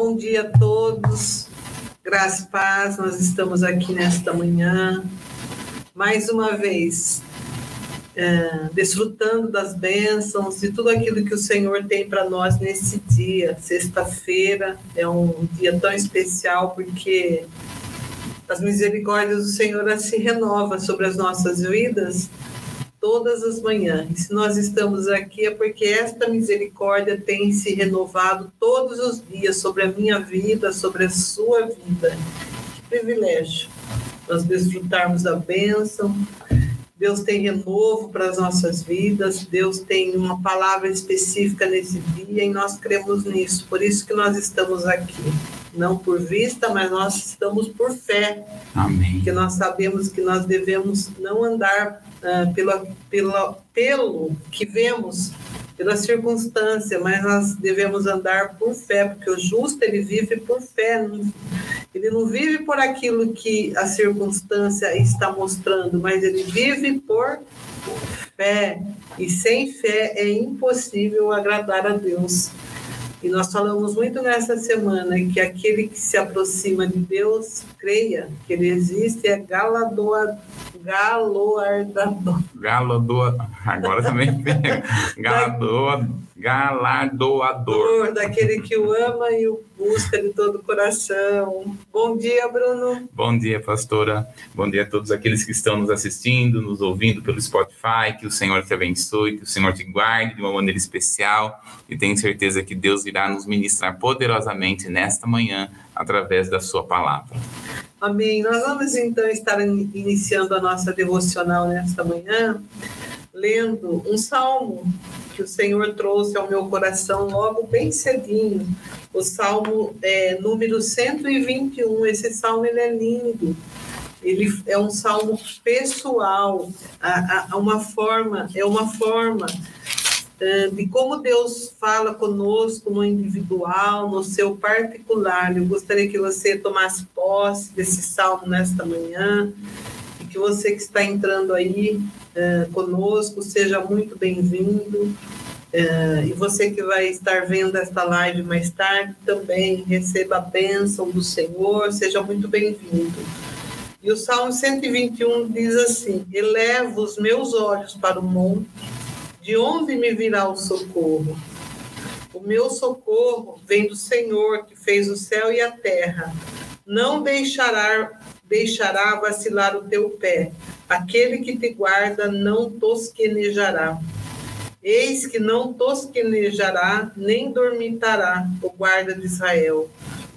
bom dia a todos. Graça e paz, nós estamos aqui nesta manhã, mais uma vez, é, desfrutando das bênçãos e tudo aquilo que o Senhor tem para nós nesse dia. Sexta-feira é um dia tão especial porque as misericórdias do Senhor se renovam sobre as nossas vidas todas as manhãs. Se nós estamos aqui é porque esta misericórdia tem se renovado todos os dias sobre a minha vida, sobre a sua vida. Que privilégio nós desfrutarmos da bênção. Deus tem renovo para as nossas vidas, Deus tem uma palavra específica nesse dia e nós cremos nisso. Por isso que nós estamos aqui. Não por vista, mas nós estamos por fé. Amém. Porque nós sabemos que nós devemos não andar uh, pela, pela, pelo que vemos, pela circunstância, mas nós devemos andar por fé, porque o justo ele vive por fé, ele não vive por aquilo que a circunstância está mostrando, mas ele vive por fé, e sem fé é impossível agradar a Deus. E nós falamos muito nessa semana que aquele que se aproxima de Deus, creia que ele existe, é galardoador. Galardador. Galardoador. Agora também pega. galardoador. Daquele que o ama e o busca de todo o coração. Bom dia, Bruno. Bom dia, pastora. Bom dia a todos aqueles que estão nos assistindo, nos ouvindo pelo Spotify. Que o Senhor te abençoe, que o Senhor te guarde de uma maneira especial. E tenho certeza que Deus irá nos ministrar poderosamente nesta manhã através da sua palavra. Amém. Nós vamos então estar iniciando a nossa devocional nesta manhã, lendo um salmo que o Senhor trouxe ao meu coração logo bem cedinho. O Salmo é, número 121. Esse salmo ele é lindo. Ele é um salmo pessoal, a, a, uma forma, é uma forma uh, de como Deus fala conosco no individual, no seu particular. Eu gostaria que você tomasse posse desse salmo nesta manhã e que você que está entrando aí uh, conosco seja muito bem-vindo. Uh, e você que vai estar vendo esta live mais tarde também receba a bênção do Senhor, seja muito bem-vindo. E o Salmo 121 diz assim: Elevo os meus olhos para o monte, de onde me virá o socorro? O meu socorro vem do Senhor que fez o céu e a terra. Não deixará, deixará vacilar o teu pé. Aquele que te guarda não tosquenejará. Eis que não tosquenejará, nem dormitará o guarda de Israel.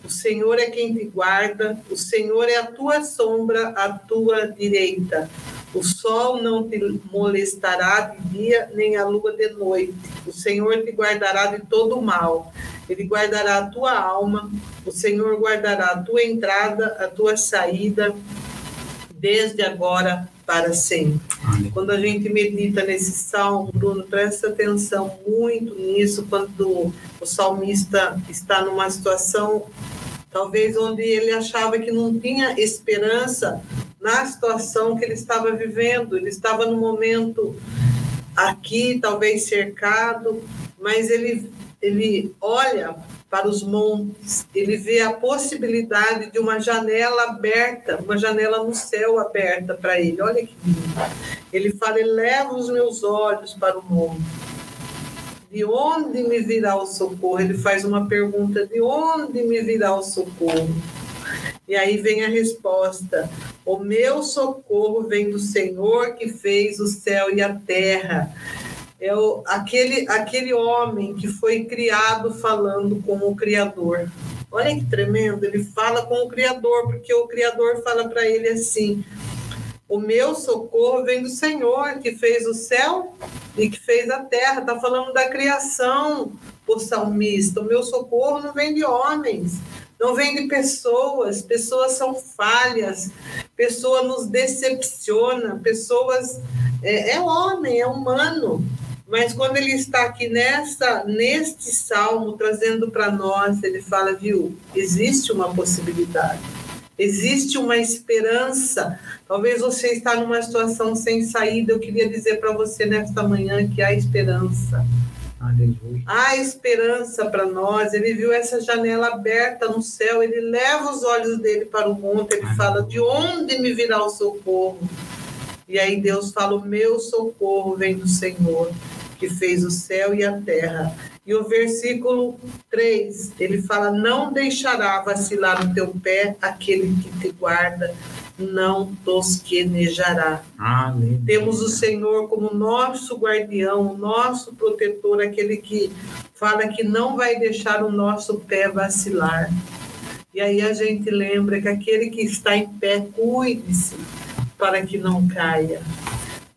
O Senhor é quem te guarda, o Senhor é a tua sombra, a tua direita. O sol não te molestará de dia, nem a lua de noite. O Senhor te guardará de todo mal. Ele guardará a tua alma. O Senhor guardará a tua entrada, a tua saída, desde agora para sempre. Quando a gente medita nesse salmo, Bruno, presta atenção muito nisso, quando o salmista está numa situação, talvez onde ele achava que não tinha esperança na situação que ele estava vivendo. Ele estava no momento aqui, talvez cercado, mas ele, ele olha para os montes, ele vê a possibilidade de uma janela aberta, uma janela no céu aberta para ele. Olha que lindo. Ele fala: eleva os meus olhos para o monte. De onde me virá o socorro? Ele faz uma pergunta: de onde me virá o socorro? E aí vem a resposta: o meu socorro vem do Senhor que fez o céu e a terra é o, aquele, aquele homem que foi criado falando com o Criador. Olha que tremendo, ele fala com o Criador, porque o Criador fala para ele assim: O meu socorro vem do Senhor, que fez o céu e que fez a terra. Está falando da criação, o salmista. O meu socorro não vem de homens, não vem de pessoas. Pessoas são falhas, pessoa nos decepciona, pessoas. É, é homem, é humano. Mas quando ele está aqui nessa, neste salmo, trazendo para nós, ele fala, viu, existe uma possibilidade, existe uma esperança. Talvez você está numa situação sem saída. Eu queria dizer para você nesta manhã que há esperança. Aleluia. Há esperança para nós. Ele viu essa janela aberta no céu, ele leva os olhos dele para o monte, ele fala: De onde me virá o socorro? E aí Deus fala: O meu socorro vem do Senhor, que fez o céu e a terra. E o versículo 3, ele fala: Não deixará vacilar o teu pé aquele que te guarda, não tosquenejará. Aleluia. Temos o Senhor como nosso guardião, nosso protetor, aquele que fala que não vai deixar o nosso pé vacilar. E aí a gente lembra que aquele que está em pé, cuide-se para que não caia.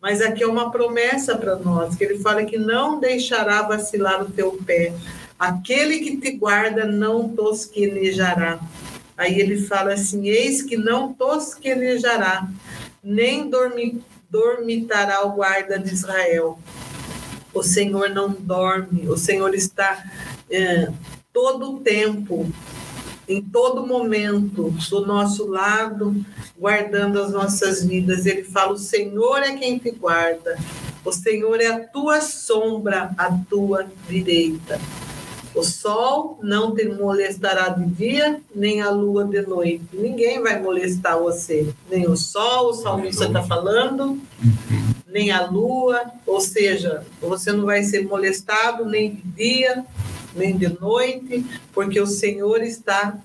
Mas aqui é uma promessa para nós, que ele fala que não deixará vacilar o teu pé. Aquele que te guarda não tosquenejará. Aí ele fala assim: Eis que não tosquenejará, nem dormi, dormitará o guarda de Israel. O Senhor não dorme, o Senhor está é, todo o tempo, em todo momento, do nosso lado, guardando as nossas vidas. Ele fala: O Senhor é quem te guarda, o Senhor é a tua sombra, a tua direita. O sol não te molestará de dia, nem a lua de noite. Ninguém vai molestar você. Nem o sol, o salmista está falando, nem a lua. Ou seja, você não vai ser molestado nem de dia, nem de noite, porque o Senhor está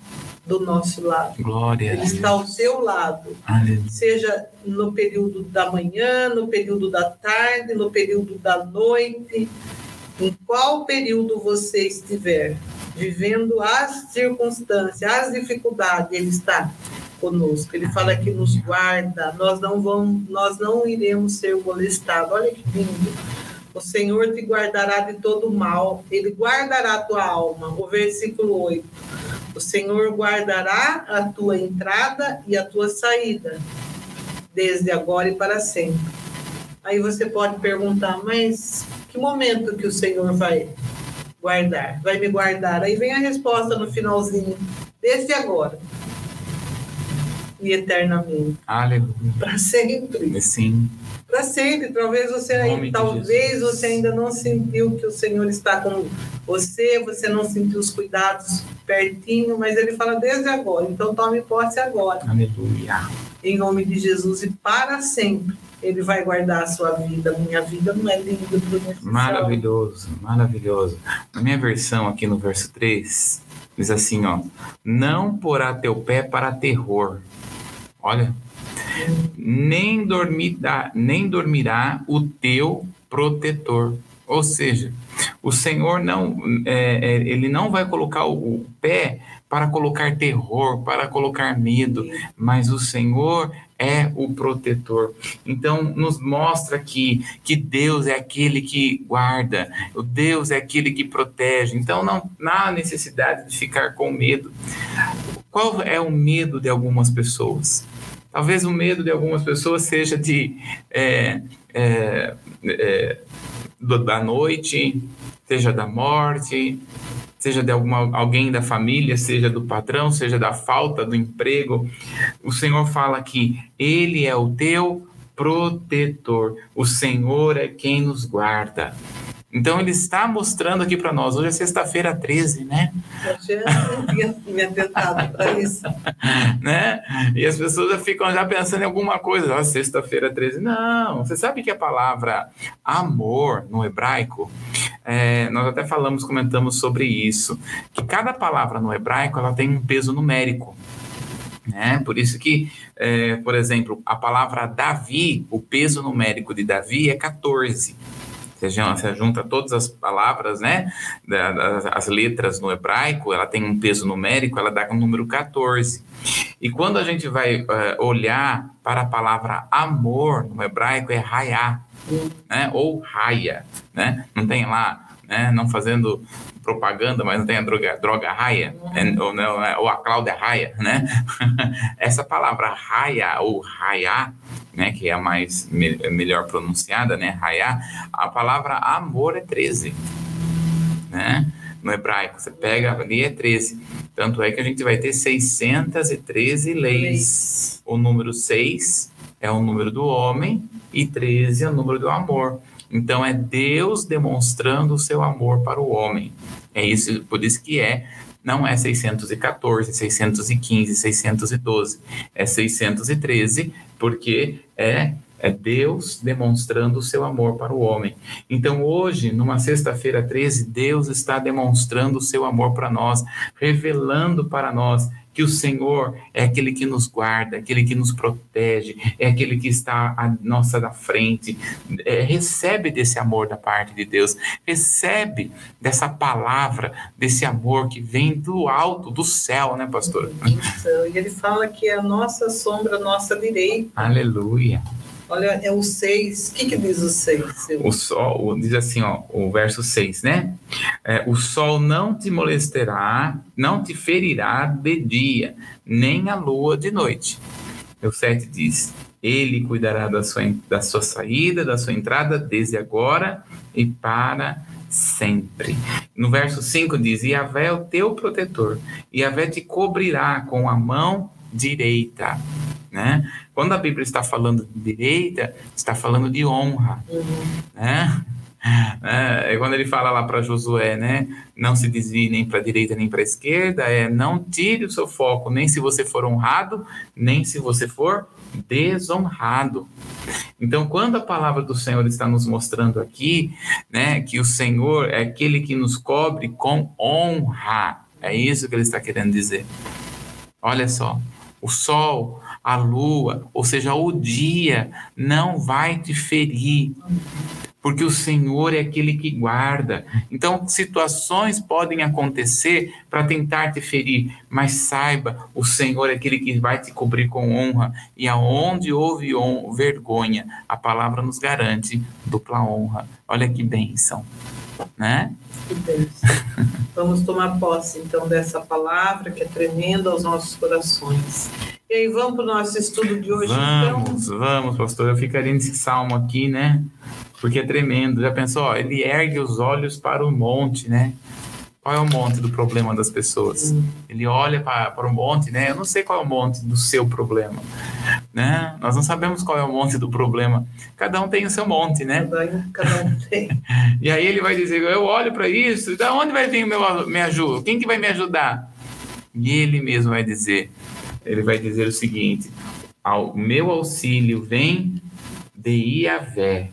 do nosso lado. Glória. Ele está ao seu lado. Aleluia. Seja no período da manhã, no período da tarde, no período da noite em qual período você estiver vivendo as circunstâncias, as dificuldades, ele está conosco. Ele fala que nos guarda, nós não vamos, nós não iremos ser molestados. Olha que lindo. O Senhor te guardará de todo mal, ele guardará a tua alma. O versículo 8. O Senhor guardará a tua entrada e a tua saída, desde agora e para sempre. Aí você pode perguntar, mas que momento que o Senhor vai guardar? Vai me guardar? Aí vem a resposta no finalzinho, desde agora e eternamente. Aleluia. Para sempre. Sim. Para sempre. Talvez você aí, talvez você ainda não sentiu que o Senhor está com você, você não sentiu os cuidados pertinho, mas ele fala desde agora. Então tome posse agora. Aleluia. Em nome de Jesus e para sempre ele vai guardar a sua vida. Minha vida não é linda, Bruno. Maravilhoso, maravilhoso. Na minha versão, aqui no verso 3, diz assim: ó, não porá teu pé para terror. Olha, nem, dormirá, nem dormirá o teu protetor. Ou seja, o Senhor não, é, é, ele não vai colocar o, pé para colocar terror, para colocar medo, mas o Senhor é o protetor. Então, nos mostra que, que Deus é aquele que guarda, o Deus é aquele que protege. Então, não, não há necessidade de ficar com medo. Qual é o medo de algumas pessoas? Talvez o medo de algumas pessoas seja de é, é, é, da noite, seja da morte, seja de alguma, alguém da família, seja do patrão, seja da falta do emprego. O Senhor fala que Ele é o teu protetor. O Senhor é quem nos guarda. Então ele está mostrando aqui para nós. Hoje é sexta-feira 13, né? Eu já tinha me atentado para isso. né? E as pessoas já ficam já pensando em alguma coisa. Oh, sexta-feira 13. Não, você sabe que a palavra amor no hebraico, é, nós até falamos, comentamos sobre isso, que cada palavra no hebraico ela tem um peso numérico. Né? Por isso que, é, por exemplo, a palavra Davi, o peso numérico de Davi é 14. Você junta todas as palavras, né? As letras no hebraico, ela tem um peso numérico, ela dá um número 14. E quando a gente vai uh, olhar para a palavra amor no hebraico, é raiá, né? Ou raia, né? Não tem lá, né? Não fazendo propaganda, mas não tem a droga, droga raia, é, ou, não, é, ou a Cláudia Raia, né? Essa palavra raia ou raiá né, que é a mais me, melhor pronunciada, né, Hayá, a palavra amor é 13, né? No hebraico, você pega ali é 13. Tanto é que a gente vai ter 613 leis. O número 6 é o número do homem e 13 é o número do amor. Então é Deus demonstrando o seu amor para o homem. É isso, por isso que é não é 614, 615, 612, é 613, porque é é Deus demonstrando o seu amor para o homem. Então, hoje, numa sexta-feira 13, Deus está demonstrando o seu amor para nós, revelando para nós que o Senhor é aquele que nos guarda, aquele que nos protege, é aquele que está à nossa da frente. É, recebe desse amor da parte de Deus, recebe dessa palavra, desse amor que vem do alto, do céu, né, pastor? Isso, e ele fala que é a nossa sombra, a nossa direita. Aleluia. Olha, é o 6. O que, que diz o 6? O sol, diz assim, ó, o verso 6, né? É, o sol não te molestará, não te ferirá de dia, nem a lua de noite. O 7 diz: Ele cuidará da sua, da sua saída, da sua entrada, desde agora e para sempre. No verso 5 diz: Yahvé é o teu protetor, Yahvé te cobrirá com a mão direita né? Quando a Bíblia está falando de direita, está falando de honra, né? É, quando ele fala lá para Josué, né? Não se desvie nem para a direita nem para a esquerda, é não tire o seu foco, nem se você for honrado, nem se você for desonrado. Então, quando a palavra do Senhor está nos mostrando aqui, né, que o Senhor é aquele que nos cobre com honra, é isso que ele está querendo dizer. Olha só, o sol, a lua, ou seja, o dia, não vai te ferir, porque o Senhor é aquele que guarda. Então, situações podem acontecer para tentar te ferir, mas saiba, o Senhor é aquele que vai te cobrir com honra, e aonde houve vergonha, a palavra nos garante dupla honra. Olha que bênção, né? Que. Vamos tomar posse, então, dessa palavra que é tremenda aos nossos corações. E aí, vamos para o nosso estudo de hoje, então? vamos, então? Vamos, pastor. Eu ficaria nesse salmo aqui, né? Porque é tremendo. Já pensou? Ó, ele ergue os olhos para o monte, né? Qual é o monte do problema das pessoas? Ele olha para, o monte, né? Eu não sei qual é o monte do seu problema, né? Nós não sabemos qual é o monte do problema. Cada um tem o seu monte, né? Cada um tem. e aí ele vai dizer: Eu olho para isso, da onde vai vir o meu me ajuda? Quem que vai me ajudar? E ele mesmo vai dizer: ele vai dizer o seguinte: ao meu auxílio vem de Iavé.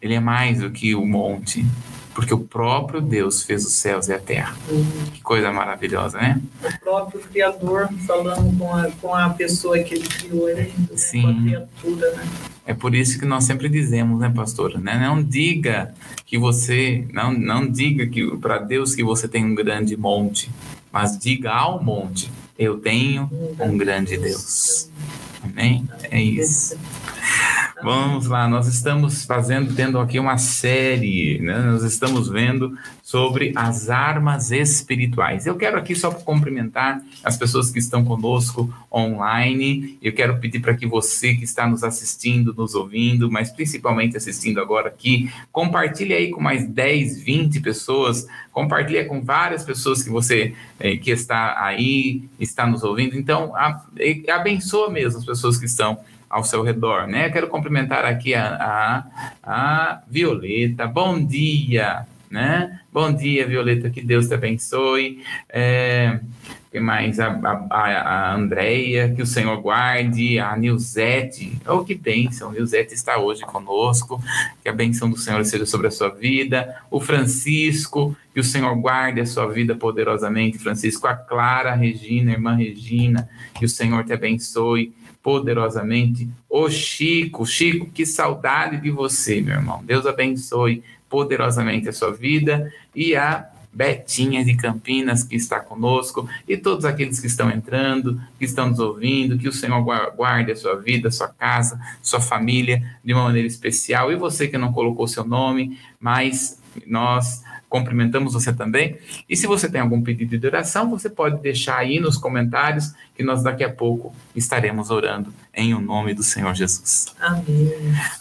Ele é mais do que o monte, porque o próprio Deus fez os céus e a terra. Uhum. Que coisa maravilhosa, né? O próprio Criador falando com a, com a pessoa que ele criou, né? Sim. com a criatura, né? É por isso que nós sempre dizemos, né, pastora, né? Não diga que você, não, não diga que para Deus que você tem um grande monte, mas diga ao monte eu tenho um grande Deus. Amém? É isso. Vamos lá, nós estamos fazendo, tendo aqui uma série, né? nós estamos vendo sobre as armas espirituais. Eu quero aqui só cumprimentar as pessoas que estão conosco online. Eu quero pedir para que você que está nos assistindo, nos ouvindo, mas principalmente assistindo agora aqui, compartilhe aí com mais 10, 20 pessoas, compartilhe com várias pessoas que você eh, que está aí, está nos ouvindo. Então, a, abençoa mesmo as pessoas que estão ao seu redor, né? quero cumprimentar aqui a, a, a Violeta. Bom dia, né? Bom dia, Violeta, que Deus te abençoe. É, que mais? A, a, a Andréia, que o Senhor guarde. A Nilzete, oh, que bênção. Nilzete está hoje conosco. Que a bênção do Senhor seja sobre a sua vida. O Francisco, que o Senhor guarde a sua vida poderosamente. Francisco, a Clara, a Regina, a irmã Regina, que o Senhor te abençoe poderosamente. Ô Chico, Chico, que saudade de você, meu irmão. Deus abençoe poderosamente a sua vida e a Betinha de Campinas que está conosco e todos aqueles que estão entrando, que estão nos ouvindo, que o Senhor guarde a sua vida, a sua casa, sua família de uma maneira especial. E você que não colocou seu nome, mas nós cumprimentamos você também. E se você tem algum pedido de oração, você pode deixar aí nos comentários que nós daqui a pouco estaremos orando em o nome do Senhor Jesus. Amém.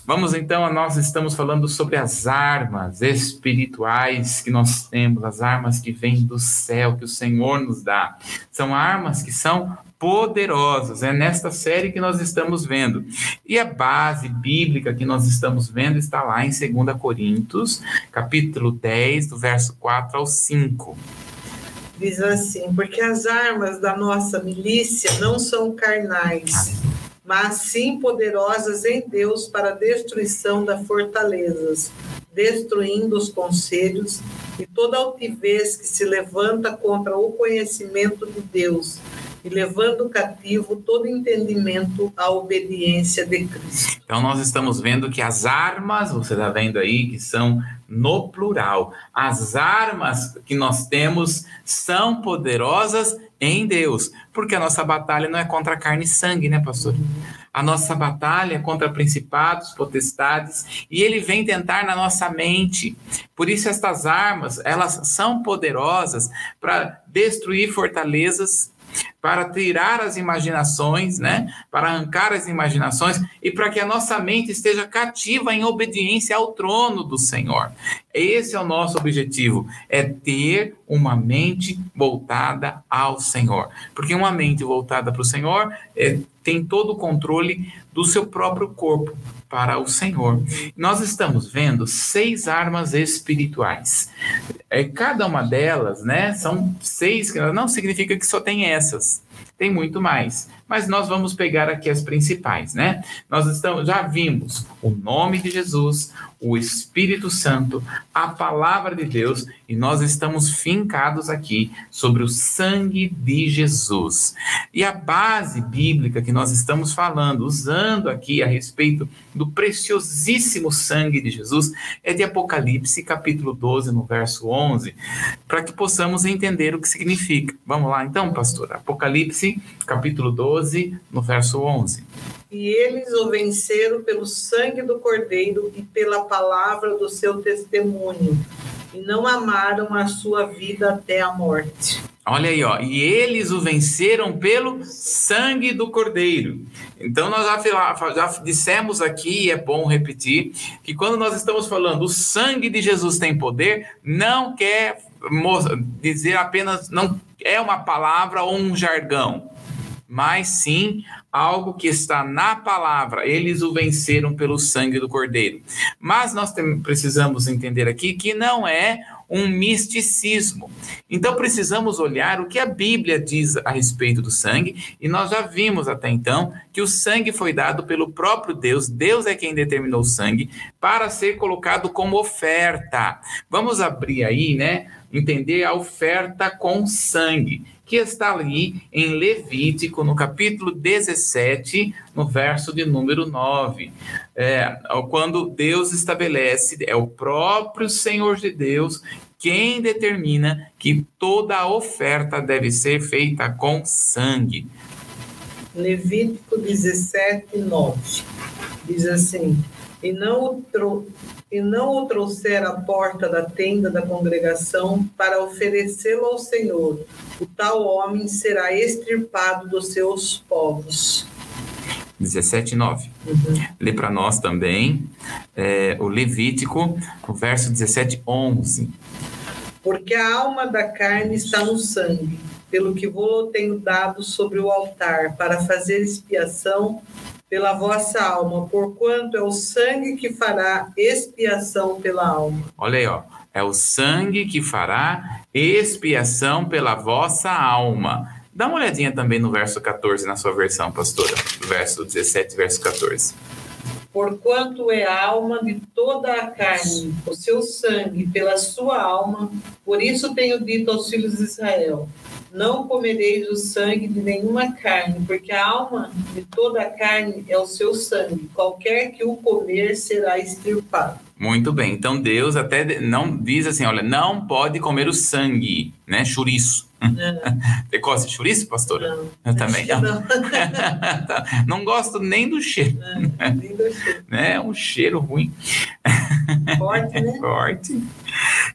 Vamos então, nós estamos falando sobre as armas espirituais que nós temos, as armas que vêm do céu, que o Senhor nos dá. São armas que são poderosos. É nesta série que nós estamos vendo. E a base bíblica que nós estamos vendo está lá em 2 Coríntios, capítulo 10, do verso 4 ao 5. Diz assim: Porque as armas da nossa milícia não são carnais, mas sim poderosas em Deus para a destruição das fortalezas, destruindo os conselhos e toda altivez que se levanta contra o conhecimento de Deus e levando cativo todo entendimento à obediência de Cristo. Então nós estamos vendo que as armas, você está vendo aí, que são no plural, as armas que nós temos são poderosas em Deus, porque a nossa batalha não é contra carne e sangue, né, pastor? A nossa batalha é contra principados, potestades, e ele vem tentar na nossa mente. Por isso estas armas, elas são poderosas para destruir fortalezas para tirar as imaginações, né? Para arrancar as imaginações e para que a nossa mente esteja cativa em obediência ao trono do Senhor. Esse é o nosso objetivo, é ter uma mente voltada ao Senhor. Porque uma mente voltada para o Senhor é, tem todo o controle do seu próprio corpo para o Senhor. Nós estamos vendo seis armas espirituais. É, cada uma delas, né, são seis, não significa que só tem essas tem muito mais. Mas nós vamos pegar aqui as principais, né? Nós estamos, já vimos o nome de Jesus, o Espírito Santo, a palavra de Deus, e nós estamos fincados aqui sobre o sangue de Jesus. E a base bíblica que nós estamos falando, usando aqui a respeito do preciosíssimo sangue de Jesus, é de Apocalipse, capítulo 12, no verso 11, para que possamos entender o que significa. Vamos lá então, pastor. Apocalipse, capítulo 12, no verso 11. E eles o venceram pelo sangue do Cordeiro e pela palavra do seu testemunho, e não amaram a sua vida até a morte. Olha aí, ó. E eles o venceram pelo sangue do Cordeiro. Então, nós já, já dissemos aqui, e é bom repetir, que quando nós estamos falando o sangue de Jesus tem poder, não quer dizer apenas, não é uma palavra ou um jargão mas sim algo que está na palavra. Eles o venceram pelo sangue do Cordeiro. Mas nós precisamos entender aqui que não é um misticismo. Então precisamos olhar o que a Bíblia diz a respeito do sangue, e nós já vimos até então que o sangue foi dado pelo próprio Deus, Deus é quem determinou o sangue para ser colocado como oferta. Vamos abrir aí, né? Entender a oferta com sangue que está ali em Levítico, no capítulo 17, no verso de número 9. É, quando Deus estabelece, é o próprio Senhor de Deus quem determina que toda a oferta deve ser feita com sangue. Levítico 17, 9. Diz assim: E não o, e não o trouxer à porta da tenda da congregação para oferecê-lo ao Senhor, o tal homem será extirpado dos seus povos. 17, 9. Uhum. Lê para nós também é, o Levítico, o verso 17, 11. Porque a alma da carne está no sangue, pelo que vou tenho dado sobre o altar, para fazer expiação pela vossa alma, porquanto é o sangue que fará expiação pela alma. Olha aí, ó. É o sangue que fará expiação pela vossa alma. Dá uma olhadinha também no verso 14 na sua versão, pastora. Verso 17, verso 14 porquanto é a alma de toda a carne, o seu sangue pela sua alma. Por isso tenho dito aos filhos de Israel: não comereis o sangue de nenhuma carne, porque a alma de toda a carne é o seu sangue. Qualquer que o comer será extirpado. Muito bem. Então Deus até não diz assim, olha, não pode comer o sangue, né? Churiço. Você gosta de chouriço, pastora? Não, eu também não. Não. não gosto nem do cheiro. É, nem do cheiro. É um cheiro ruim. Forte, né? Forte.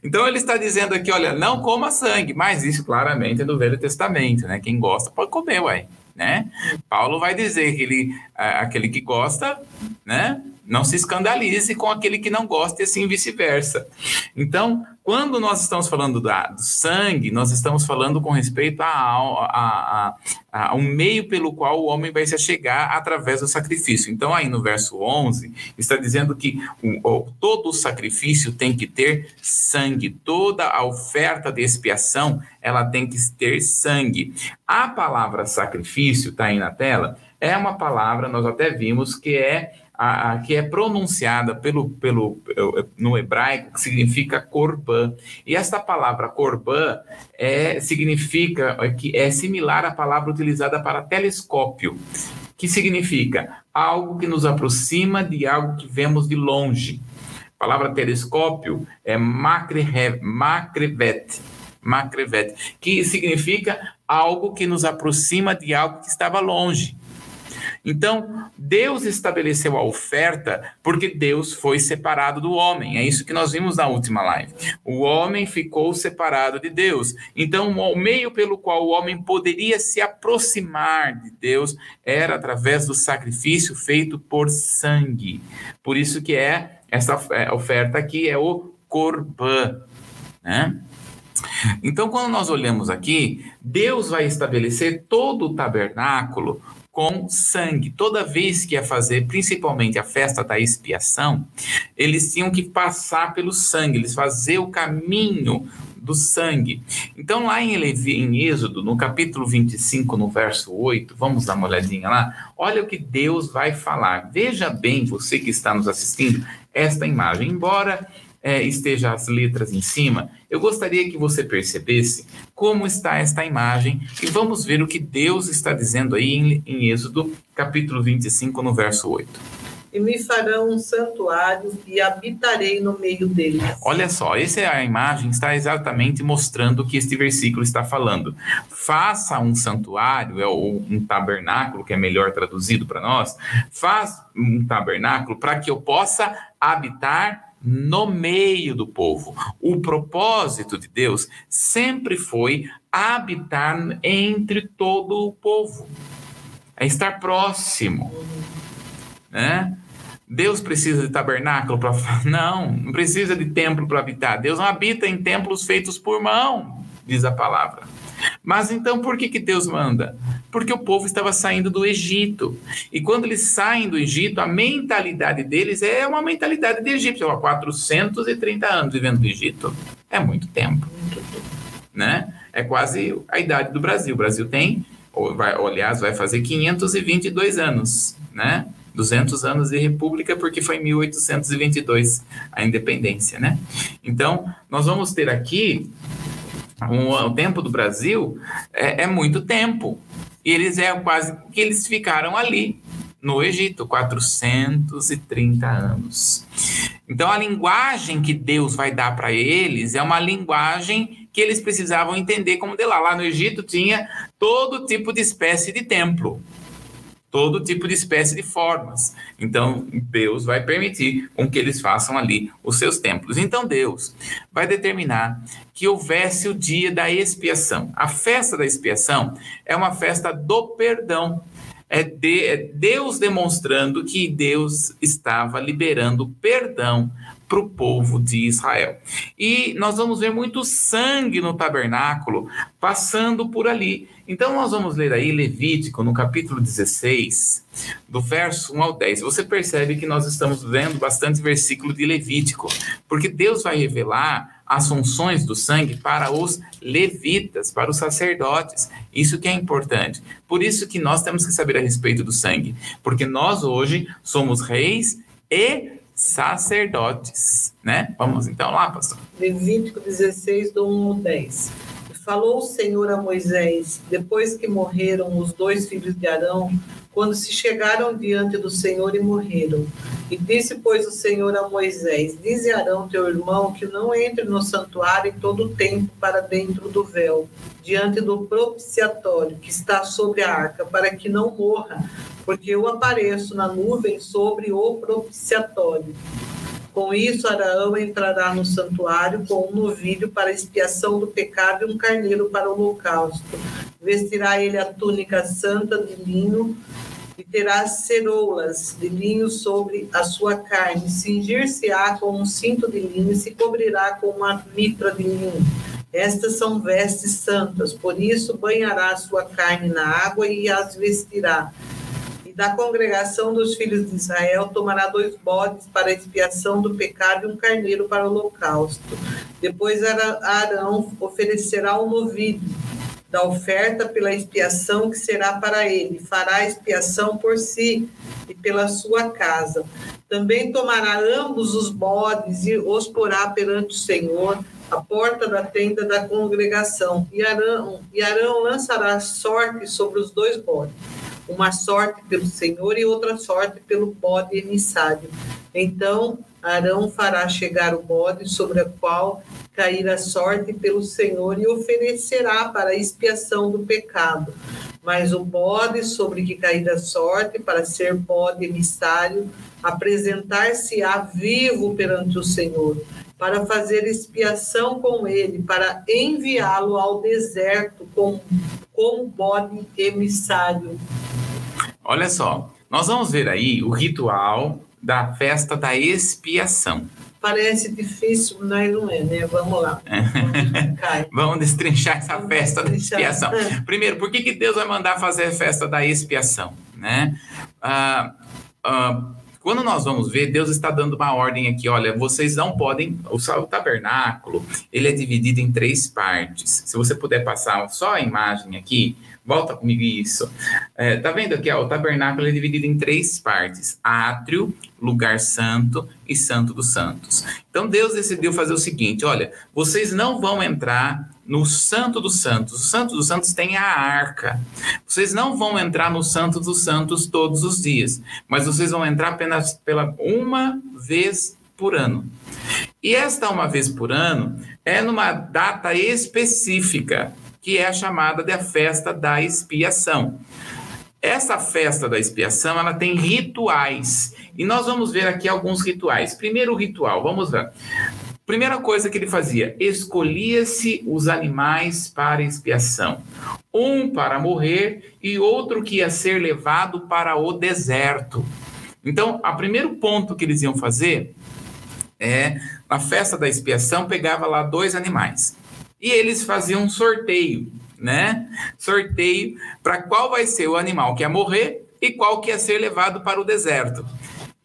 Então ele está dizendo aqui, olha, não coma sangue, mas isso claramente é do Velho Testamento, né? Quem gosta pode comer, uai. Né? Paulo vai dizer que ele, aquele que gosta, né? Não se escandalize com aquele que não gosta e assim vice-versa. Então, quando nós estamos falando da, do sangue, nós estamos falando com respeito a, um meio pelo qual o homem vai se chegar através do sacrifício. Então, aí no verso 11, está dizendo que o, todo sacrifício tem que ter sangue, toda a oferta de expiação, ela tem que ter sangue. A palavra sacrifício, está aí na tela, é uma palavra, nós até vimos, que é a, a, que é pronunciada pelo, pelo, no hebraico, que significa corban. E esta palavra corban é, significa é que é similar à palavra utilizada para telescópio, que significa algo que nos aproxima de algo que vemos de longe. A palavra telescópio é macrevet, macrevet, que significa algo que nos aproxima de algo que estava longe. Então, Deus estabeleceu a oferta porque Deus foi separado do homem. É isso que nós vimos na última live. O homem ficou separado de Deus. Então, o meio pelo qual o homem poderia se aproximar de Deus era através do sacrifício feito por sangue. Por isso que é essa é, oferta aqui é o corban, né? Então, quando nós olhamos aqui, Deus vai estabelecer todo o tabernáculo com sangue. Toda vez que ia fazer, principalmente a festa da expiação, eles tinham que passar pelo sangue, eles faziam o caminho do sangue. Então, lá em, Levi, em Êxodo, no capítulo 25, no verso 8, vamos dar uma olhadinha lá. Olha o que Deus vai falar. Veja bem, você que está nos assistindo, esta imagem. Embora é, esteja as letras em cima, eu gostaria que você percebesse como está esta imagem e vamos ver o que Deus está dizendo aí em, em Êxodo, capítulo 25, no verso 8 e me farão um santuário e habitarei no meio deles. Olha só, essa é a imagem está exatamente mostrando o que este versículo está falando. Faça um santuário, é, ou um tabernáculo, que é melhor traduzido para nós, faz um tabernáculo para que eu possa habitar no meio do povo. O propósito de Deus sempre foi habitar entre todo o povo, é estar próximo, né? Deus precisa de tabernáculo para não, não precisa de templo para habitar. Deus não habita em templos feitos por mão, diz a palavra. Mas então por que, que Deus manda? Porque o povo estava saindo do Egito. E quando eles saem do Egito, a mentalidade deles é uma mentalidade de Egito. Há 430 anos vivendo no Egito. É muito tempo. Né? É quase a idade do Brasil. O Brasil tem, ou vai, aliás, vai fazer 522 anos, né? 200 anos de república, porque foi em 1822 a independência, né? Então, nós vamos ter aqui o, o tempo do Brasil é, é, muito tempo. E eles é quase que eles ficaram ali no Egito, 430 anos. Então a linguagem que Deus vai dar para eles é uma linguagem que eles precisavam entender como de lá. Lá no Egito tinha todo tipo de espécie de templo todo tipo de espécie de formas. Então, Deus vai permitir com que eles façam ali os seus templos. Então, Deus vai determinar que houvesse o dia da expiação. A festa da expiação é uma festa do perdão. É, de, é Deus demonstrando que Deus estava liberando perdão para o povo de Israel. E nós vamos ver muito sangue no tabernáculo passando por ali. Então nós vamos ler aí Levítico no capítulo 16, do verso 1 ao 10. Você percebe que nós estamos vendo bastante versículo de Levítico, porque Deus vai revelar as funções do sangue para os levitas, para os sacerdotes. Isso que é importante. Por isso que nós temos que saber a respeito do sangue, porque nós hoje somos reis e sacerdotes, né? Vamos então lá, pastor. Levítico 16, do 1 ao 10. Falou o Senhor a Moisés, depois que morreram os dois filhos de Arão, quando se chegaram diante do Senhor e morreram. E disse, pois, o Senhor a Moisés: Dize Arão, teu irmão, que não entre no santuário em todo o tempo para dentro do véu, diante do propiciatório que está sobre a arca, para que não morra, porque eu apareço na nuvem sobre o propiciatório. Com isso, Araão entrará no santuário com um novilho para expiação do pecado e um carneiro para o holocausto. Vestirá ele a túnica santa de linho e terá ceroulas de linho sobre a sua carne, cingir-se-á com um cinto de linho e se cobrirá com uma mitra de linho. Estas são vestes santas, por isso banhará a sua carne na água e as vestirá. Da congregação dos filhos de Israel tomará dois bodes para expiação do pecado e um carneiro para o holocausto. Depois Arão oferecerá um novilho da oferta pela expiação que será para ele. Fará expiação por si e pela sua casa. Também tomará ambos os bodes e os porá perante o Senhor, a porta da tenda da congregação. E Arão, e Arão lançará sorte sobre os dois bodes, uma sorte pelo Senhor e outra sorte pelo bode emissário. Então Arão fará chegar o bode sobre o qual cair a sorte pelo Senhor e oferecerá para a expiação do pecado. Mas o bode sobre que cair a sorte, para ser bode emissário, apresentar-se-á vivo perante o Senhor, para fazer expiação com ele, para enviá-lo ao deserto como, como bode emissário. Olha só, nós vamos ver aí o ritual da festa da expiação. Parece difícil, mas não é, né? Vamos lá. Vamos destrinchar essa Vamos festa destrinchar. da expiação. É. Primeiro, por que, que Deus vai mandar fazer a festa da expiação? Né? Ah, ah, quando nós vamos ver, Deus está dando uma ordem aqui, olha, vocês não podem, o, tabernáculo, ele é dividido em três partes. Se você puder passar só a imagem aqui, Volta comigo isso. É, tá vendo aqui? Ó, o tabernáculo é dividido em três partes: átrio, lugar santo e santo dos santos. Então Deus decidiu fazer o seguinte: olha, vocês não vão entrar no santo dos santos. O santo dos santos tem a arca. Vocês não vão entrar no santo dos santos todos os dias, mas vocês vão entrar apenas pela uma vez por ano. E esta uma vez por ano é numa data específica que é chamada de a festa da expiação. Essa festa da expiação, ela tem rituais. E nós vamos ver aqui alguns rituais. Primeiro ritual, vamos ver. Primeira coisa que ele fazia, escolhia-se os animais para expiação. Um para morrer e outro que ia ser levado para o deserto. Então, o primeiro ponto que eles iam fazer é, na festa da expiação, pegava lá dois animais e eles faziam um sorteio, né? Sorteio para qual vai ser o animal que ia morrer e qual que ia ser levado para o deserto.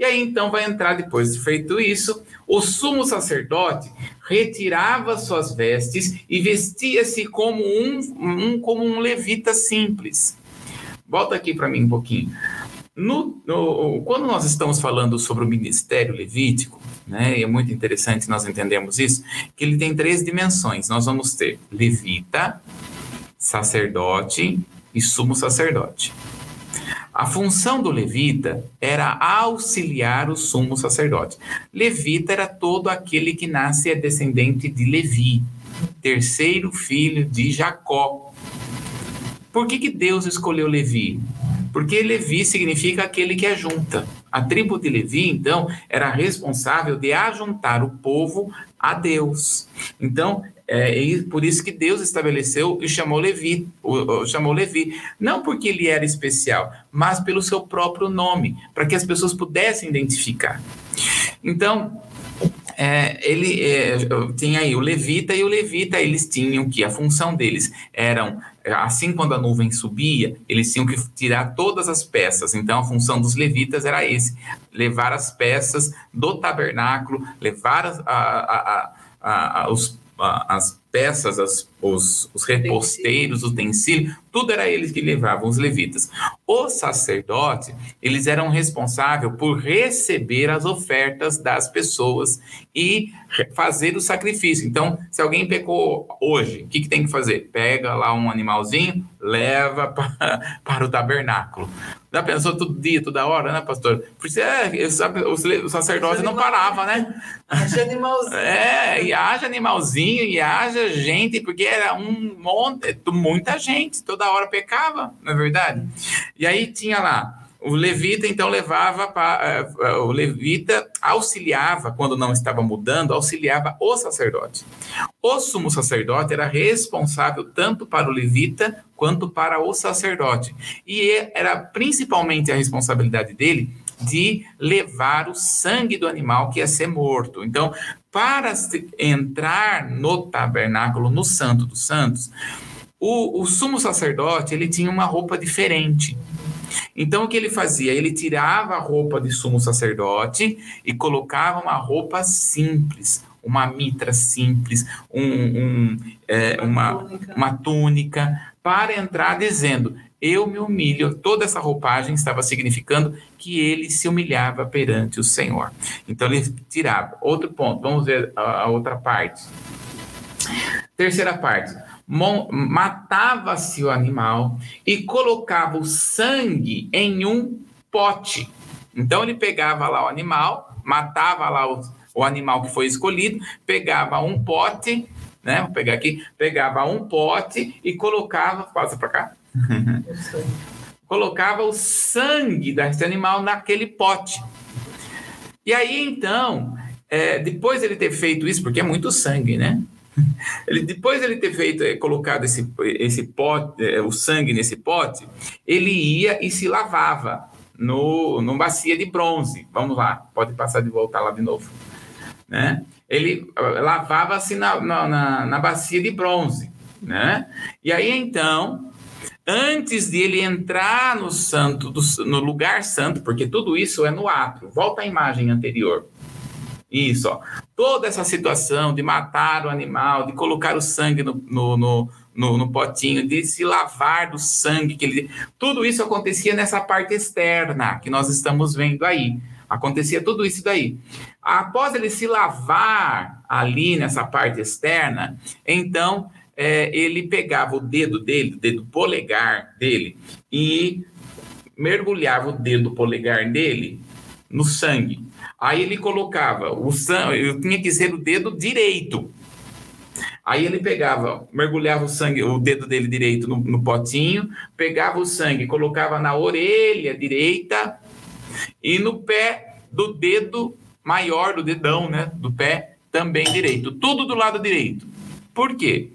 E aí então vai entrar depois de feito isso, o sumo sacerdote retirava suas vestes e vestia-se como um, um, como um levita simples. Volta aqui para mim um pouquinho. No, no, quando nós estamos falando sobre o ministério levítico, né, e é muito interessante nós entendemos isso, que ele tem três dimensões. Nós vamos ter levita, sacerdote e sumo sacerdote. A função do levita era auxiliar o sumo sacerdote. Levita era todo aquele que nasce é descendente de Levi, terceiro filho de Jacó. Por que, que Deus escolheu Levi? Porque Levi significa aquele que ajunta. A tribo de Levi, então, era responsável de ajuntar o povo a Deus. Então, é por isso que Deus estabeleceu e chamou Levi, chamou Levi, não porque ele era especial, mas pelo seu próprio nome, para que as pessoas pudessem identificar. Então, é, ele é, tinha aí o levita e o levita eles tinham que a função deles eram assim quando a nuvem subia eles tinham que tirar todas as peças então a função dos levitas era esse levar as peças do tabernáculo levar a, a, a, os, as peças, as, os, os reposteiros, os utensílios, tudo era eles que levavam, os levitas. Os sacerdotes, eles eram responsáveis por receber as ofertas das pessoas e fazer o sacrifício. Então, se alguém pecou hoje, o que, que tem que fazer? Pega lá um animalzinho, leva para, para o tabernáculo. Já pensou todo dia, toda hora, né, pastor? Por isso é, o sacerdote não parava, né? Haja animalzinho. É, e haja animalzinho, e haja gente, porque era um monte, muita gente, toda hora pecava, não é verdade? E aí tinha lá, o levita então levava para uh, o levita auxiliava, quando não estava mudando, auxiliava o sacerdote. O sumo sacerdote era responsável tanto para o levita quanto para o sacerdote. E era principalmente a responsabilidade dele de levar o sangue do animal que ia ser morto. Então, para entrar no tabernáculo, no Santo dos Santos, o, o sumo sacerdote ele tinha uma roupa diferente. Então, o que ele fazia? Ele tirava a roupa de sumo sacerdote e colocava uma roupa simples, uma mitra simples, um, um, é, uma, túnica. uma túnica, para entrar dizendo: Eu me humilho. Toda essa roupagem estava significando que ele se humilhava perante o Senhor. Então, ele tirava. Outro ponto, vamos ver a, a outra parte. Terceira parte matava-se o animal e colocava o sangue em um pote. Então ele pegava lá o animal, matava lá o, o animal que foi escolhido, pegava um pote, né? Vou pegar aqui, pegava um pote e colocava, passa para cá. colocava o sangue desse animal naquele pote. E aí então, é, depois ele ter feito isso, porque é muito sangue, né? Ele, depois de ele ter feito, é, colocado esse, esse pote, é, o sangue nesse pote, ele ia e se lavava no, no bacia de bronze. Vamos lá, pode passar de voltar lá de novo. Né? Ele ah, lavava-se na, na, na bacia de bronze. Né? E aí então, antes de ele entrar no santo, do, no lugar santo, porque tudo isso é no ato. Volta à imagem anterior. Isso, ó. Toda essa situação de matar o animal, de colocar o sangue no, no, no, no, no potinho, de se lavar do sangue, que ele... tudo isso acontecia nessa parte externa que nós estamos vendo aí. Acontecia tudo isso daí. Após ele se lavar ali nessa parte externa, então é, ele pegava o dedo dele, o dedo polegar dele, e mergulhava o dedo polegar dele no sangue. Aí ele colocava o sangue, eu tinha que ser o dedo direito. Aí ele pegava, mergulhava o sangue, o dedo dele direito no, no potinho, pegava o sangue, colocava na orelha direita e no pé do dedo maior, do dedão, né, do pé também direito, tudo do lado direito. Por quê?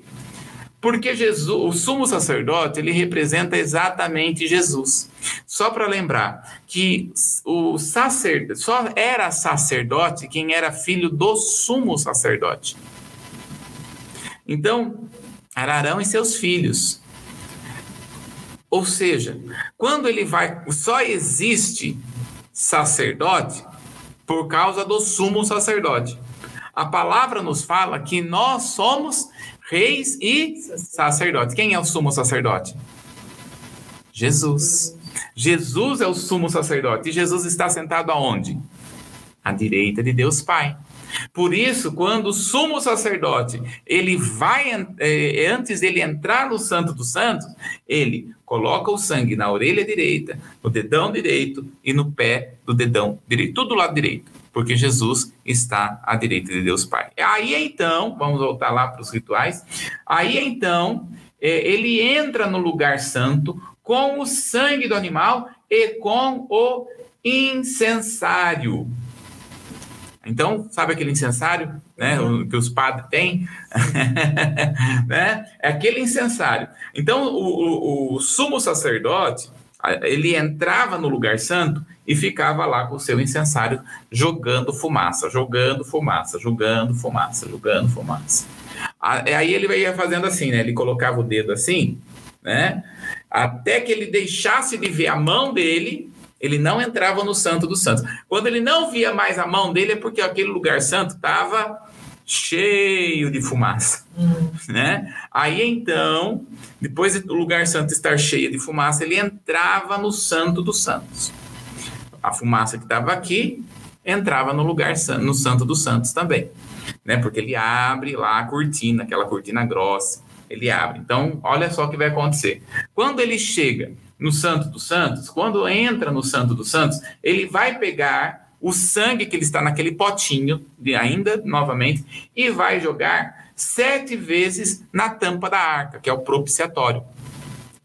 Porque Jesus, o sumo sacerdote, ele representa exatamente Jesus. Só para lembrar que o sacerdote, só era sacerdote quem era filho do sumo sacerdote. Então, Ararão e seus filhos. Ou seja, quando ele vai, só existe sacerdote por causa do sumo sacerdote. A palavra nos fala que nós somos reis e sacerdotes. Quem é o sumo sacerdote? Jesus. Jesus é o sumo sacerdote. E Jesus está sentado aonde? À direita de Deus Pai. Por isso, quando o sumo sacerdote ele vai é, antes dele entrar no Santo dos Santos, ele coloca o sangue na orelha direita, no dedão direito e no pé do dedão direito, tudo do lado direito porque Jesus está à direita de Deus Pai. Aí então, vamos voltar lá para os rituais. Aí então, é, ele entra no lugar santo com o sangue do animal e com o incensário. Então, sabe aquele incensário né, que os padres têm? né? É aquele incensário. Então, o, o, o sumo sacerdote, ele entrava no lugar santo e ficava lá com o seu incensário jogando fumaça, jogando fumaça, jogando fumaça, jogando fumaça. Aí ele ia fazendo assim, né? Ele colocava o dedo assim, né? Até que ele deixasse de ver a mão dele, ele não entrava no Santo dos Santos. Quando ele não via mais a mão dele, é porque aquele lugar santo estava cheio de fumaça, uhum. né? Aí então, depois do lugar santo estar cheio de fumaça, ele entrava no Santo dos Santos. A fumaça que estava aqui entrava no lugar no Santo dos Santos também, né? Porque ele abre lá a cortina, aquela cortina grossa, ele abre. Então, olha só o que vai acontecer. Quando ele chega no Santo dos Santos, quando entra no Santo dos Santos, ele vai pegar o sangue que ele está naquele potinho, ainda novamente, e vai jogar sete vezes na tampa da arca, que é o propiciatório.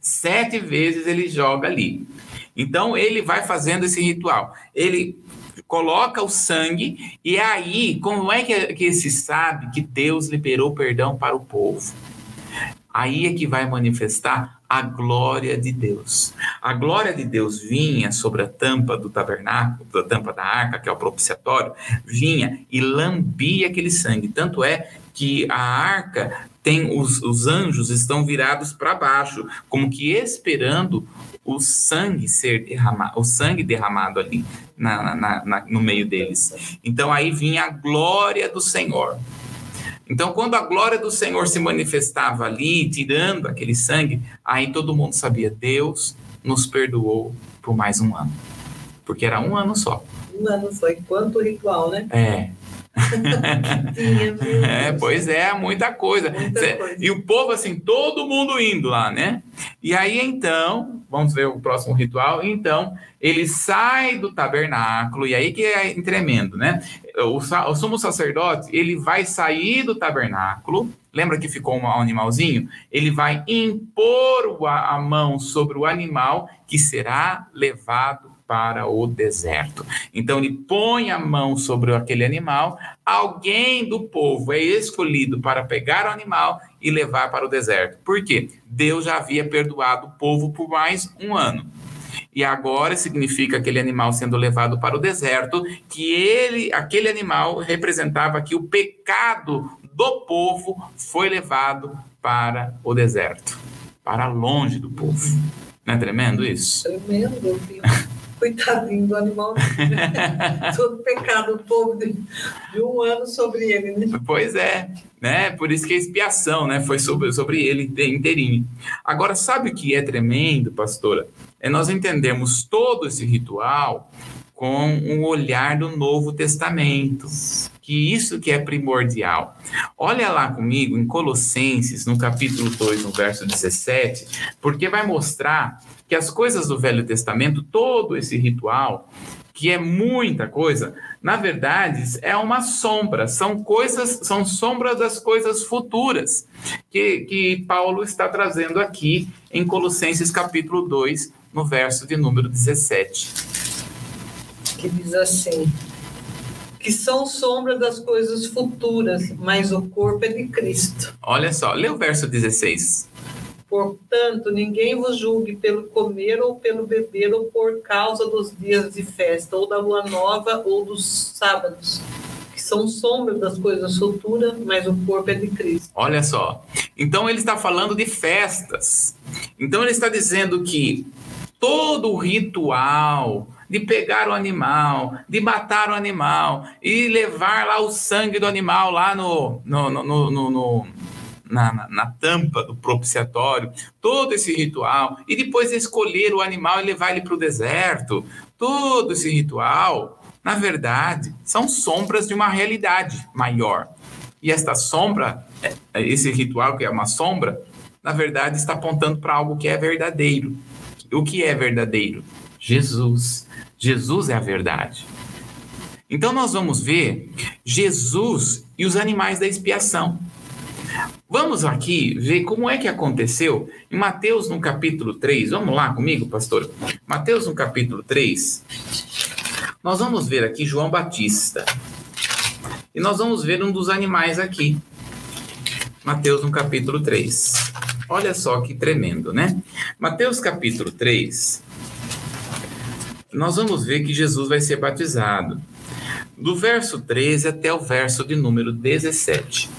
Sete vezes ele joga ali. Então ele vai fazendo esse ritual. Ele coloca o sangue, e aí, como é que, que se sabe que Deus liberou perdão para o povo? Aí é que vai manifestar a glória de Deus. A glória de Deus vinha sobre a tampa do tabernáculo, da tampa da arca, que é o propiciatório, vinha e lambia aquele sangue. Tanto é que a arca tem os, os anjos estão virados para baixo, como que esperando o sangue ser derramado, o sangue derramado ali na, na, na, no meio deles. Então aí vinha a glória do Senhor. Então, quando a glória do Senhor se manifestava ali, tirando aquele sangue, aí todo mundo sabia: Deus nos perdoou por mais um ano. Porque era um ano só. Um ano só, enquanto ritual, né? É. é, pois é, muita coisa. muita coisa. E o povo, assim, todo mundo indo lá, né? E aí, então, vamos ver o próximo ritual. Então, ele sai do tabernáculo, e aí que é tremendo, né? O, o sumo sacerdote, ele vai sair do tabernáculo, lembra que ficou um animalzinho? Ele vai impor a mão sobre o animal que será levado para o deserto. Então ele põe a mão sobre aquele animal, alguém do povo é escolhido para pegar o animal e levar para o deserto. Por quê? Deus já havia perdoado o povo por mais um ano. E agora significa aquele animal sendo levado para o deserto, que ele, aquele animal representava que o pecado do povo foi levado para o deserto, para longe do povo. Não é tremendo isso? Tremendo, filho. coitadinho do animal, né? todo pecado do povo de, de, um ano sobre ele, né? Pois é, né? Por isso que a expiação, né, foi sobre, sobre ele inteirinho. Agora, sabe o que é tremendo, pastora? É nós entendemos todo esse ritual com um olhar do Novo Testamento, que isso que é primordial. Olha lá comigo em Colossenses, no capítulo 2, no verso 17, porque vai mostrar que as coisas do Velho Testamento, todo esse ritual, que é muita coisa, na verdade é uma sombra, são coisas, são sombras das coisas futuras que, que Paulo está trazendo aqui em Colossenses capítulo 2, no verso de número 17. Que diz assim: que são sombra das coisas futuras, mas o corpo é de Cristo. Olha só, lê o verso 16. Portanto, ninguém vos julgue pelo comer ou pelo beber ou por causa dos dias de festa, ou da lua nova ou dos sábados, que são sombras das coisas futuras, mas o corpo é de Cristo. Olha só. Então ele está falando de festas. Então ele está dizendo que todo o ritual de pegar o animal, de matar o animal e levar lá o sangue do animal lá no, no, no, no, no na, na, na, tampa do propiciatório, todo esse ritual, e depois escolher o animal e levar ele para o deserto, todo esse ritual, na verdade, são sombras de uma realidade maior. E esta sombra, é, esse ritual que é uma sombra, na verdade está apontando para algo que é verdadeiro. O que é verdadeiro? Jesus. Jesus é a verdade. Então nós vamos ver Jesus e os animais da expiação. Vamos aqui ver como é que aconteceu em Mateus no capítulo 3. Vamos lá comigo, pastor? Mateus no capítulo 3. Nós vamos ver aqui João Batista. E nós vamos ver um dos animais aqui. Mateus no capítulo 3. Olha só que tremendo, né? Mateus capítulo 3. Nós vamos ver que Jesus vai ser batizado. Do verso 13 até o verso de número 17.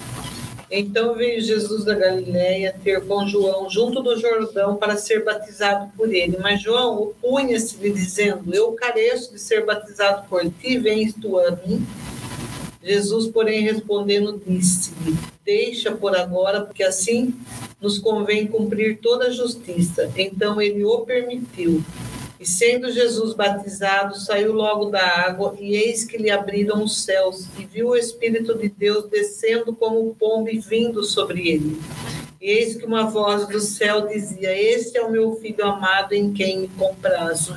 Então veio Jesus da Galiléia ter com João junto do Jordão para ser batizado por ele. Mas João opunha-se-lhe dizendo: Eu careço de ser batizado por ti, vens tu a mim? Jesus, porém, respondendo, disse-lhe: Deixa por agora, porque assim nos convém cumprir toda a justiça. Então ele o permitiu. E sendo Jesus batizado, saiu logo da água, e eis que lhe abriram os céus, e viu o Espírito de Deus descendo como pombo e vindo sobre ele. E eis que uma voz do céu dizia: Este é o meu filho amado em quem me comprazo.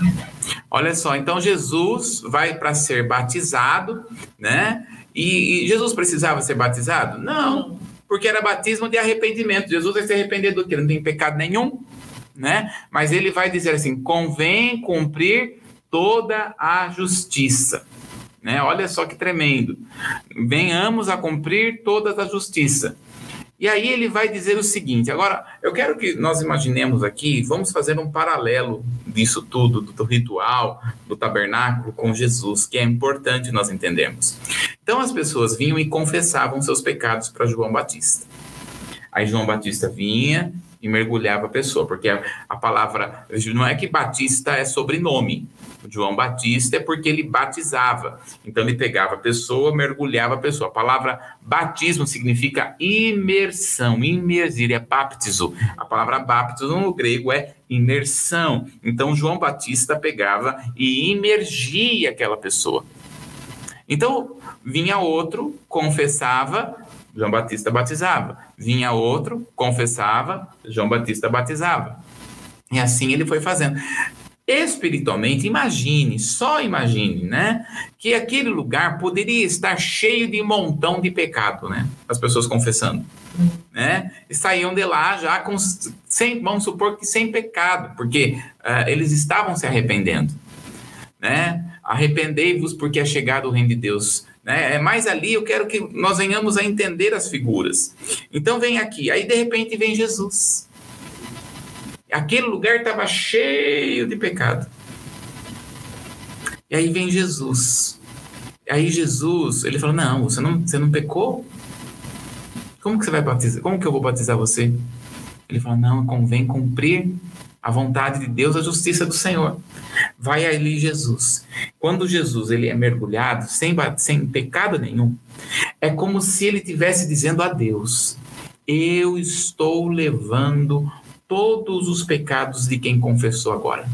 Olha só, então Jesus vai para ser batizado, né? E, e, Jesus precisava ser batizado? Não, porque era batismo de arrependimento. Jesus vai se arrepender do que? Não tem pecado nenhum né? Mas ele vai dizer assim: convém cumprir toda a justiça. Né? Olha só que tremendo. Venhamos a cumprir toda a justiça. E aí ele vai dizer o seguinte: agora, eu quero que nós imaginemos aqui, vamos fazer um paralelo disso tudo, do, do ritual, do tabernáculo com Jesus, que é importante nós entendermos. Então as pessoas vinham e confessavam seus pecados para João Batista. Aí João Batista vinha e mergulhava a pessoa, porque a, a palavra não é que Batista é sobrenome, João Batista é porque ele batizava. Então ele pegava a pessoa, mergulhava a pessoa. A palavra batismo significa imersão, imersir, é baptizo. A palavra baptizo no grego é imersão. Então João Batista pegava e imergia aquela pessoa. Então vinha outro, confessava, João Batista batizava. Vinha outro, confessava, João Batista batizava. E assim ele foi fazendo. Espiritualmente, imagine, só imagine, né? Que aquele lugar poderia estar cheio de montão de pecado, né? As pessoas confessando, né? E saíam de lá já com, sem, vamos supor que sem pecado, porque uh, eles estavam se arrependendo, né? Arrependei-vos porque é chegado o reino de Deus. Né? É mais ali, eu quero que nós venhamos a entender as figuras. Então vem aqui, aí de repente vem Jesus. Aquele lugar estava cheio de pecado. E aí vem Jesus. E aí Jesus, ele falou: "Não, você não, você não pecou? Como que você vai batizar? Como que eu vou batizar você?" Ele falou: "Não, convém cumprir a vontade de Deus, a justiça do Senhor." Vai ali Jesus. Quando Jesus ele é mergulhado sem sem pecado nenhum, é como se ele estivesse dizendo a Deus: "Eu estou levando todos os pecados de quem confessou agora.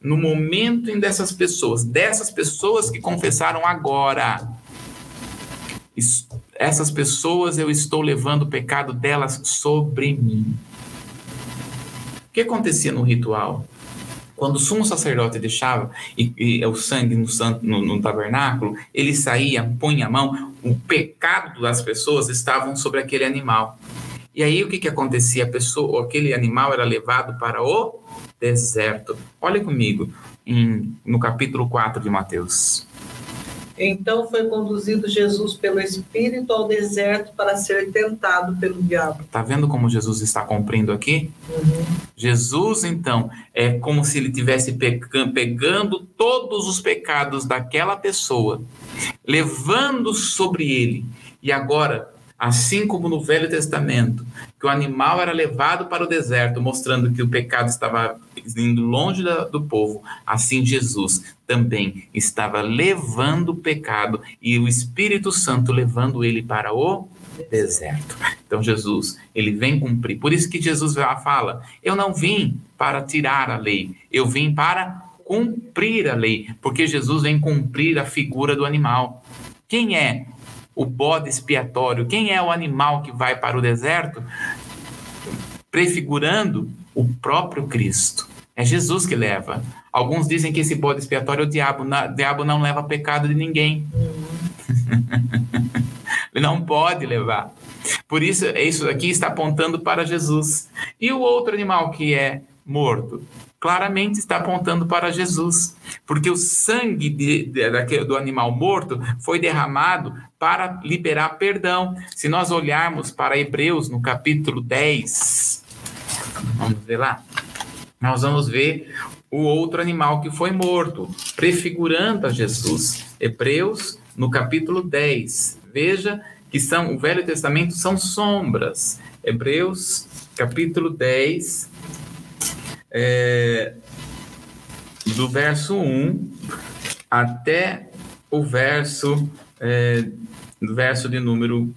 No momento em dessas pessoas, dessas pessoas que confessaram agora, essas pessoas eu estou levando o pecado delas sobre mim. O que acontecia no ritual? Quando o sumo sacerdote deixava e, e o sangue no, no, no, tabernáculo, ele saía, punha a mão, o pecado das pessoas estavam sobre aquele animal. E aí o que, que acontecia? A pessoa, aquele animal era levado para o deserto. Olha comigo em, no capítulo 4 de Mateus. Então foi conduzido Jesus pelo Espírito ao deserto para ser tentado pelo diabo. Tá vendo como Jesus está cumprindo aqui? Uhum. Jesus, então, é como se ele tivesse pegando todos os pecados daquela pessoa, levando sobre ele, e agora Assim como no Velho Testamento, que o animal era levado para o deserto, mostrando que o pecado estava indo longe do povo, assim Jesus também estava levando o pecado e o Espírito Santo levando ele para o deserto. Então Jesus, ele vem cumprir. Por isso que Jesus fala: "Eu não vim para tirar a lei, eu vim para cumprir a lei", porque Jesus vem cumprir a figura do animal. Quem é o bode expiatório, quem é o animal que vai para o deserto, prefigurando o próprio Cristo. É Jesus que leva. Alguns dizem que esse bode expiatório é o diabo. O diabo não leva pecado de ninguém. Ele não pode levar. Por isso, isso aqui está apontando para Jesus. E o outro animal que é morto? claramente está apontando para Jesus, porque o sangue de, de, do animal morto foi derramado para liberar perdão. Se nós olharmos para Hebreus no capítulo 10, vamos ver lá, nós vamos ver o outro animal que foi morto, prefigurando a Jesus. Hebreus no capítulo 10. Veja que são o Velho Testamento são sombras. Hebreus capítulo 10, é, do verso 1 até o verso, é, verso de número.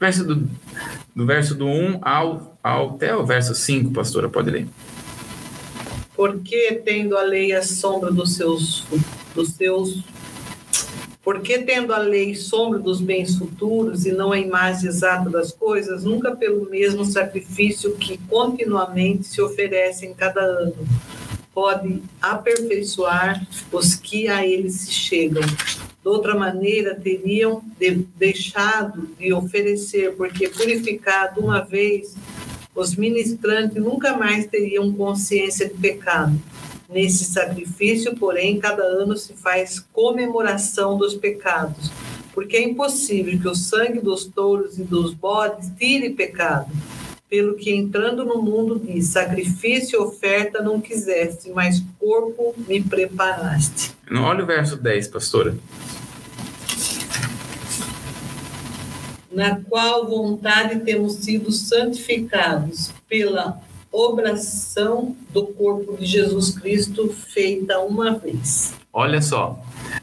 Verso do, do verso do 1 ao, ao, até o verso 5, pastora, pode ler. Porque tendo a lei a sombra dos seus, dos seus porque, tendo a lei sombra dos bens futuros e não a imagem exata das coisas, nunca pelo mesmo sacrifício que continuamente se oferece em cada ano, pode aperfeiçoar os que a ele se chegam. De outra maneira, teriam de, deixado de oferecer, porque purificado uma vez, os ministrantes nunca mais teriam consciência de pecado Nesse sacrifício, porém, cada ano se faz comemoração dos pecados, porque é impossível que o sangue dos touros e dos bodes tire pecado. Pelo que entrando no mundo diz: sacrifício e oferta não quiseste, mas corpo me preparaste. Olha o verso 10, pastora. Na qual vontade temos sido santificados pela obração do corpo de Jesus Cristo feita uma vez. Olha só,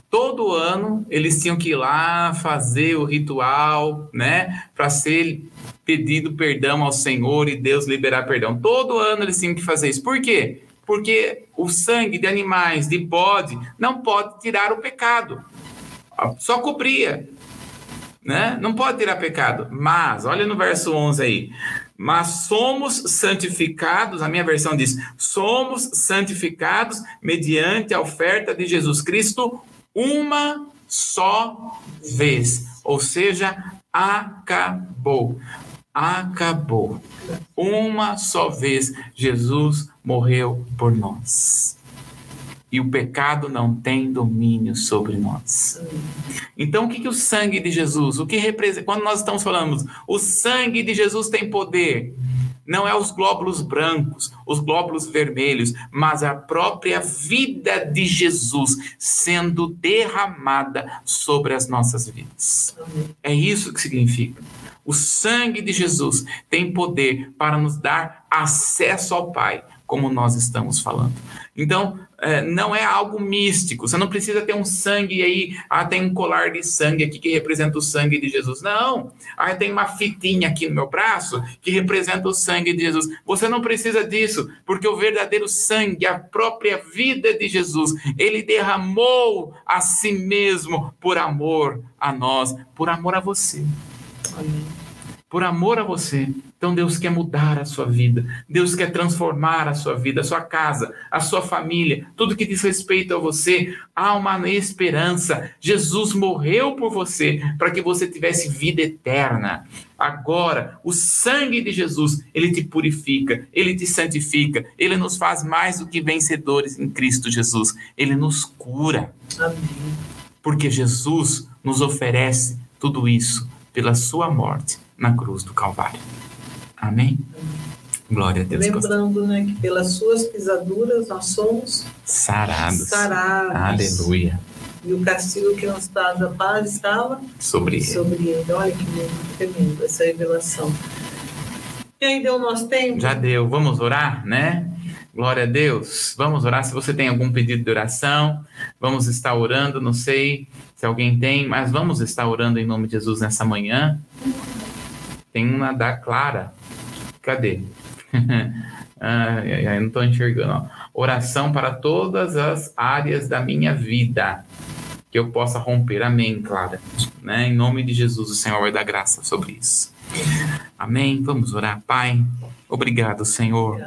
todo ano eles tinham que ir lá fazer o ritual, né, para ser pedido perdão ao Senhor e Deus liberar perdão. Todo ano eles tinham que fazer isso. Por quê? Porque o sangue de animais, de bode, não pode tirar o pecado. Só cobria, né? Não pode tirar pecado. Mas, olha no verso 11 aí mas somos santificados, a minha versão diz: somos santificados mediante a oferta de Jesus Cristo uma só vez. Ou seja, acabou. Acabou. Uma só vez Jesus morreu por nós e o pecado não tem domínio sobre nós. Então, o que, que o sangue de Jesus, o que representa, quando nós estamos falando, o sangue de Jesus tem poder, não é os glóbulos brancos, os glóbulos vermelhos, mas a própria vida de Jesus sendo derramada sobre as nossas vidas. É isso que significa. O sangue de Jesus tem poder para nos dar acesso ao Pai, como nós estamos falando. Então, é, não é algo místico. Você não precisa ter um sangue aí, ah, tem um colar de sangue aqui que representa o sangue de Jesus. Não. Ah, tem uma fitinha aqui no meu braço que representa o sangue de Jesus. Você não precisa disso, porque o verdadeiro sangue, a própria vida de Jesus, ele derramou a si mesmo por amor a nós, por amor a você. Por amor a você. Então Deus quer mudar a sua vida, Deus quer transformar a sua vida, a sua casa, a sua família, tudo que diz respeito a você. Há uma esperança. Jesus morreu por você para que você tivesse vida eterna. Agora, o sangue de Jesus, ele te purifica, ele te santifica, ele nos faz mais do que vencedores em Cristo Jesus. Ele nos cura. Amém. Porque Jesus nos oferece tudo isso pela sua morte na cruz do Calvário. Amém? Glória a Deus. Lembrando, né, que pelas suas pisaduras nós somos sarados. sarados. Aleluia. E o castigo que nos traz a paz estava sobre ele. Sobre ele. Olha que tremendo essa revelação. E aí deu o nosso tempo? Já deu. Vamos orar, né? Glória a Deus. Vamos orar. Se você tem algum pedido de oração, vamos estar orando. Não sei se alguém tem, mas vamos estar orando em nome de Jesus nessa manhã. Tem uma da Clara. Cadê? eu não estou enxergando. Ó. Oração para todas as áreas da minha vida. Que eu possa romper. Amém, Clara. Né? Em nome de Jesus, o Senhor vai dar graça sobre isso. Amém. Vamos orar, Pai. Obrigado, Senhor.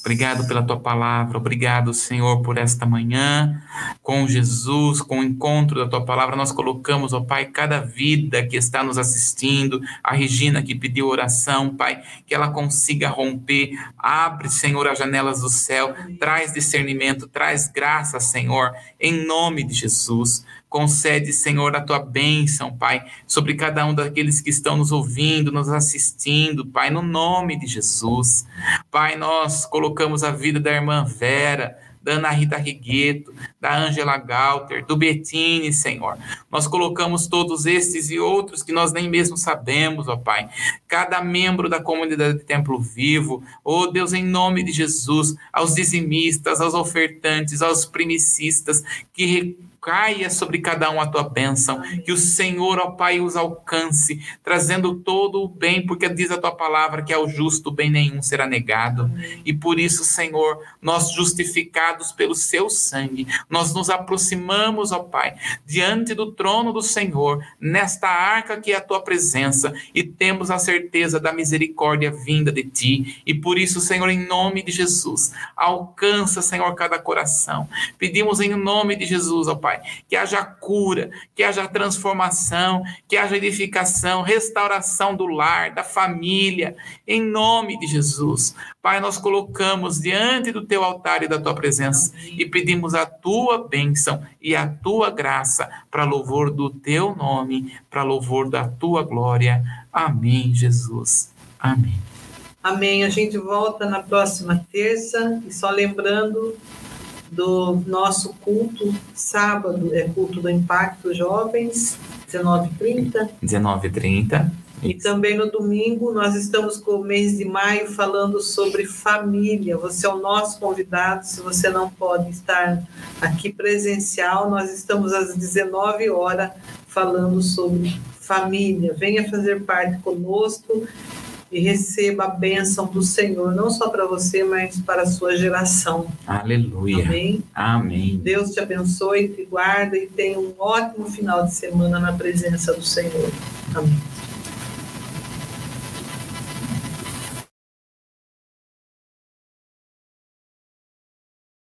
Obrigado pela tua palavra. Obrigado, Senhor, por esta manhã com Jesus, com o encontro da tua palavra. Nós colocamos, ó Pai, cada vida que está nos assistindo, a Regina que pediu oração, Pai, que ela consiga romper. Abre, Senhor, as janelas do céu. Traz discernimento, traz graça, Senhor, em nome de Jesus. Concede, Senhor, a tua bênção, Pai, sobre cada um daqueles que estão nos ouvindo, nos assistindo, Pai, no nome de Jesus. Pai, nós colocamos a vida da irmã Vera, da Ana Rita Rigueto, da Angela Galter, do Bettini, Senhor. Nós colocamos todos estes e outros que nós nem mesmo sabemos, ó Pai. Cada membro da comunidade de Templo Vivo, ó oh Deus, em nome de Jesus, aos dizimistas, aos ofertantes, aos primicistas, que caia sobre cada um a tua bênção, que o Senhor, ó Pai, os alcance, trazendo todo o bem, porque diz a tua palavra que ao justo bem nenhum será negado. E por isso, Senhor, nós justificados pelo seu sangue, nós nos aproximamos, ó Pai, diante do trono do Senhor, nesta arca que é a tua presença, e temos a certeza da misericórdia vinda de ti. E por isso, Senhor, em nome de Jesus, alcança, Senhor, cada coração. Pedimos em nome de Jesus, ó Pai, Pai. Que haja cura, que haja transformação, que haja edificação, restauração do lar, da família, em nome de Jesus. Pai, nós colocamos diante do teu altar e da tua presença e pedimos a tua bênção e a tua graça para louvor do teu nome, para louvor da tua glória. Amém, Jesus. Amém. Amém. A gente volta na próxima terça e só lembrando do nosso culto sábado, é culto do Impacto Jovens, 19h30. 19h30. E também no domingo nós estamos com o mês de maio falando sobre família. Você é o nosso convidado. Se você não pode estar aqui presencial, nós estamos às 19 horas falando sobre família. Venha fazer parte conosco e receba a bênção do Senhor, não só para você, mas para a sua geração. Aleluia. Amém. Amém. Deus te abençoe, te guarda e tenha um ótimo final de semana na presença do Senhor. Amém.